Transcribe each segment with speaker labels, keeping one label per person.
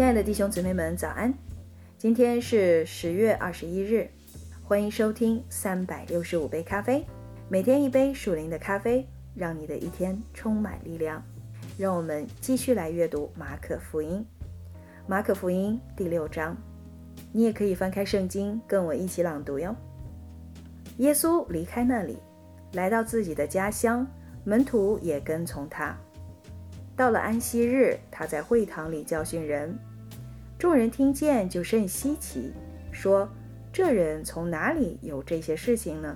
Speaker 1: 亲爱的弟兄姊妹们，早安！今天是十月二十一日，欢迎收听三百六十五杯咖啡，每天一杯属灵的咖啡，让你的一天充满力量。让我们继续来阅读马可福音，马可福音第六章。你也可以翻开圣经，跟我一起朗读哟。耶稣离开那里，来到自己的家乡，门徒也跟从他。到了安息日，他在会堂里教训人，众人听见就甚稀奇，说：“这人从哪里有这些事情呢？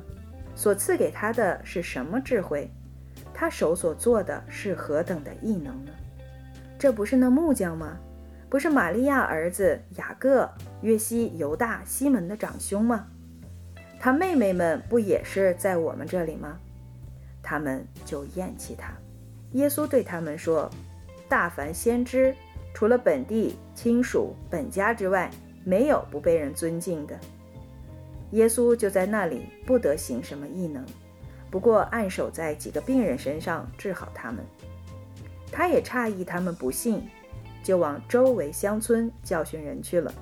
Speaker 1: 所赐给他的是什么智慧？他手所做的是何等的异能呢？这不是那木匠吗？不是玛利亚儿子雅各、约西、犹大、西门的长兄吗？他妹妹们不也是在我们这里吗？他们就厌弃他。”耶稣对他们说：“大凡先知，除了本地亲属、本家之外，没有不被人尊敬的。”耶稣就在那里不得行什么异能，不过按手在几个病人身上治好他们。他也诧异他们不信，就往周围乡村教训人去了。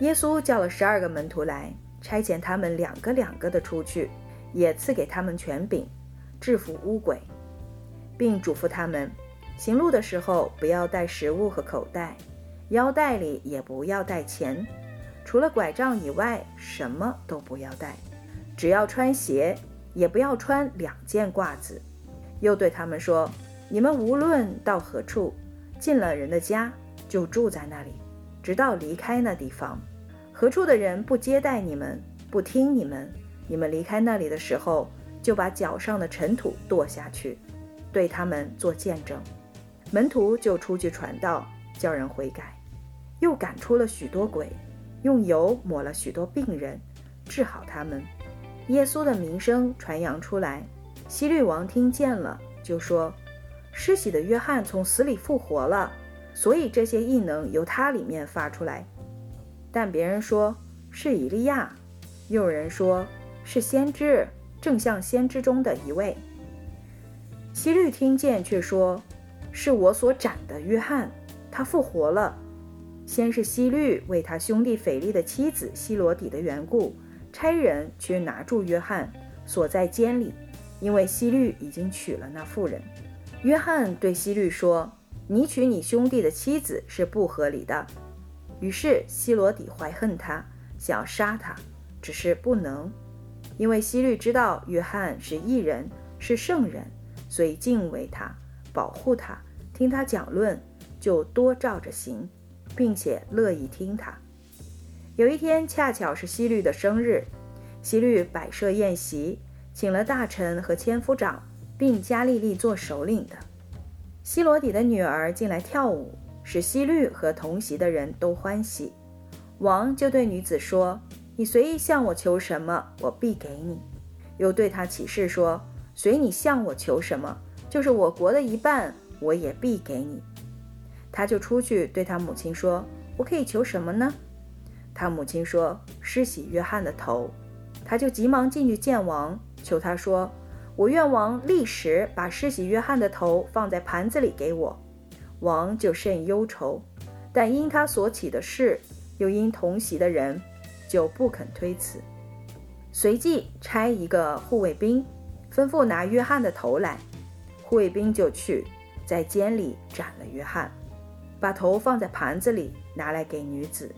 Speaker 1: 耶稣叫了十二个门徒来，差遣他们两个两个的出去，也赐给他们权柄，制服污鬼。并嘱咐他们，行路的时候不要带食物和口袋，腰带里也不要带钱，除了拐杖以外，什么都不要带。只要穿鞋，也不要穿两件褂子。又对他们说：“你们无论到何处，进了人的家，就住在那里，直到离开那地方。何处的人不接待你们，不听你们，你们离开那里的时候，就把脚上的尘土跺下去。”对他们做见证，门徒就出去传道，叫人悔改，又赶出了许多鬼，用油抹了许多病人，治好他们。耶稣的名声传扬出来，希律王听见了，就说：“施洗的约翰从死里复活了，所以这些异能由他里面发出来。”但别人说是以利亚，又有人说是先知，正像先知中的一位。希律听见，却说：“是我所斩的约翰，他复活了。”先是希律为他兄弟腓力的妻子希罗底的缘故，差人去拿住约翰，锁在监里，因为希律已经娶了那妇人。约翰对希律说：“你娶你兄弟的妻子是不合理的。”于是希罗底怀恨他，想要杀他，只是不能，因为希律知道约翰是异人，是圣人。所以敬畏他，保护他，听他讲论，就多照着行，并且乐意听他。有一天恰巧是希律的生日，希律摆设宴席，请了大臣和千夫长，并加利利做首领的。希罗底的女儿进来跳舞，使希律和同席的人都欢喜。王就对女子说：“你随意向我求什么，我必给你。”又对他起誓说。随你向我求什么，就是我国的一半，我也必给你。他就出去对他母亲说：“我可以求什么呢？”他母亲说：“施洗约翰的头。”他就急忙进去见王，求他说：“我愿王立时把施洗约翰的头放在盘子里给我。”王就甚忧愁，但因他所起的事，又因同席的人，就不肯推辞。随即差一个护卫兵。吩咐拿约翰的头来，卫兵就去，在监里斩了约翰，把头放在盘子里，拿来给女子，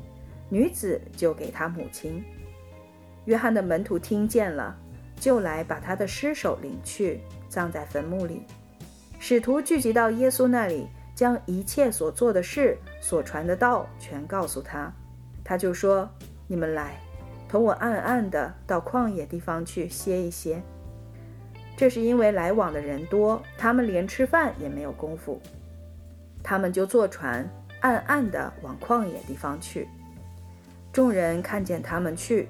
Speaker 1: 女子就给他母亲。约翰的门徒听见了，就来把他的尸首领去，葬在坟墓里。使徒聚集到耶稣那里，将一切所做的事、所传的道全告诉他，他就说：“你们来，同我暗暗的到旷野地方去歇一歇。”这是因为来往的人多，他们连吃饭也没有功夫，他们就坐船，暗暗地往旷野地方去。众人看见他们去，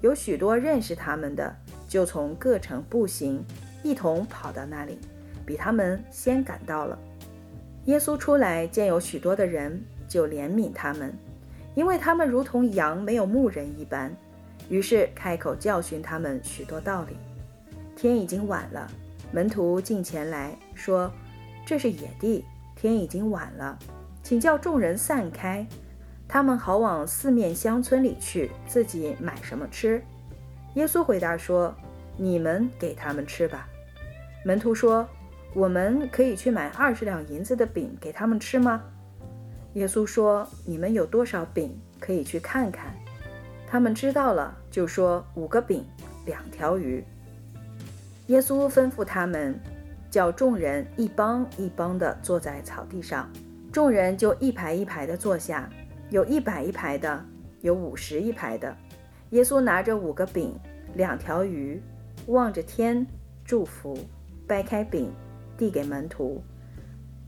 Speaker 1: 有许多认识他们的，就从各城步行，一同跑到那里，比他们先赶到了。耶稣出来见有许多的人，就怜悯他们，因为他们如同羊没有牧人一般，于是开口教训他们许多道理。天已经晚了，门徒进前来说：“这是野地，天已经晚了，请叫众人散开，他们好往四面乡村里去，自己买什么吃。耶稣回答说：“你们给他们吃吧。”门徒说：“我们可以去买二十两银子的饼给他们吃吗？”耶稣说：“你们有多少饼，可以去看看。”他们知道了，就说：“五个饼，两条鱼。”耶稣吩咐他们，叫众人一帮一帮地坐在草地上，众人就一排一排地坐下，有一百一排的，有五十一排的。耶稣拿着五个饼、两条鱼，望着天祝福，掰开饼，递给门徒，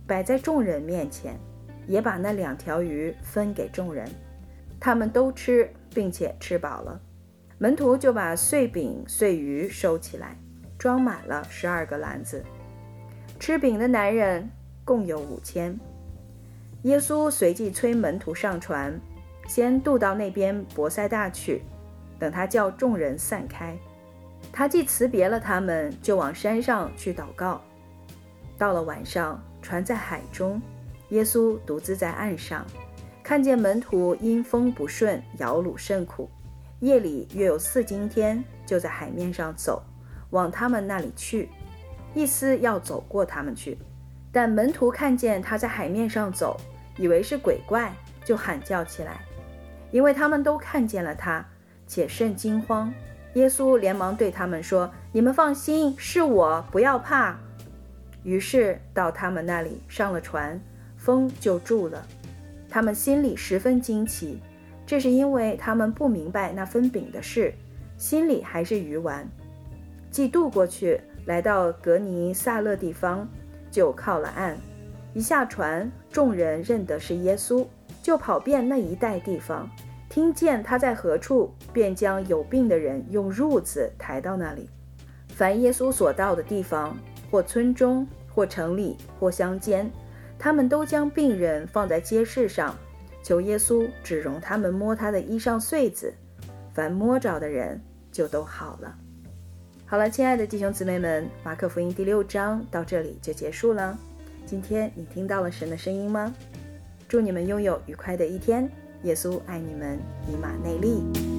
Speaker 1: 摆在众人面前，也把那两条鱼分给众人。他们都吃，并且吃饱了。门徒就把碎饼碎鱼收起来，装满了十二个篮子。吃饼的男人共有五千。耶稣随即催门徒上船，先渡到那边伯赛大去。等他叫众人散开，他既辞别了他们，就往山上去祷告。到了晚上，船在海中，耶稣独自在岸上，看见门徒因风不顺，摇橹甚苦。夜里约有四更天，就在海面上走，往他们那里去，意思要走过他们去。但门徒看见他在海面上走，以为是鬼怪，就喊叫起来，因为他们都看见了他。且甚惊慌，耶稣连忙对他们说：“你们放心，是我，不要怕。”于是到他们那里上了船，风就住了。他们心里十分惊奇，这是因为他们不明白那分饼的事，心里还是鱼丸。既渡过去，来到格尼萨勒地方，就靠了岸。一下船，众人认得是耶稣，就跑遍那一带地方。听见他在何处，便将有病的人用褥子抬到那里。凡耶稣所到的地方，或村中，或城里，或乡间，他们都将病人放在街市上，求耶稣只容他们摸他的衣裳穗子。凡摸着的人，就都好了。好了，亲爱的弟兄姊妹们，马可福音第六章到这里就结束了。今天你听到了神的声音吗？祝你们拥有愉快的一天。耶稣爱你们，以马内利。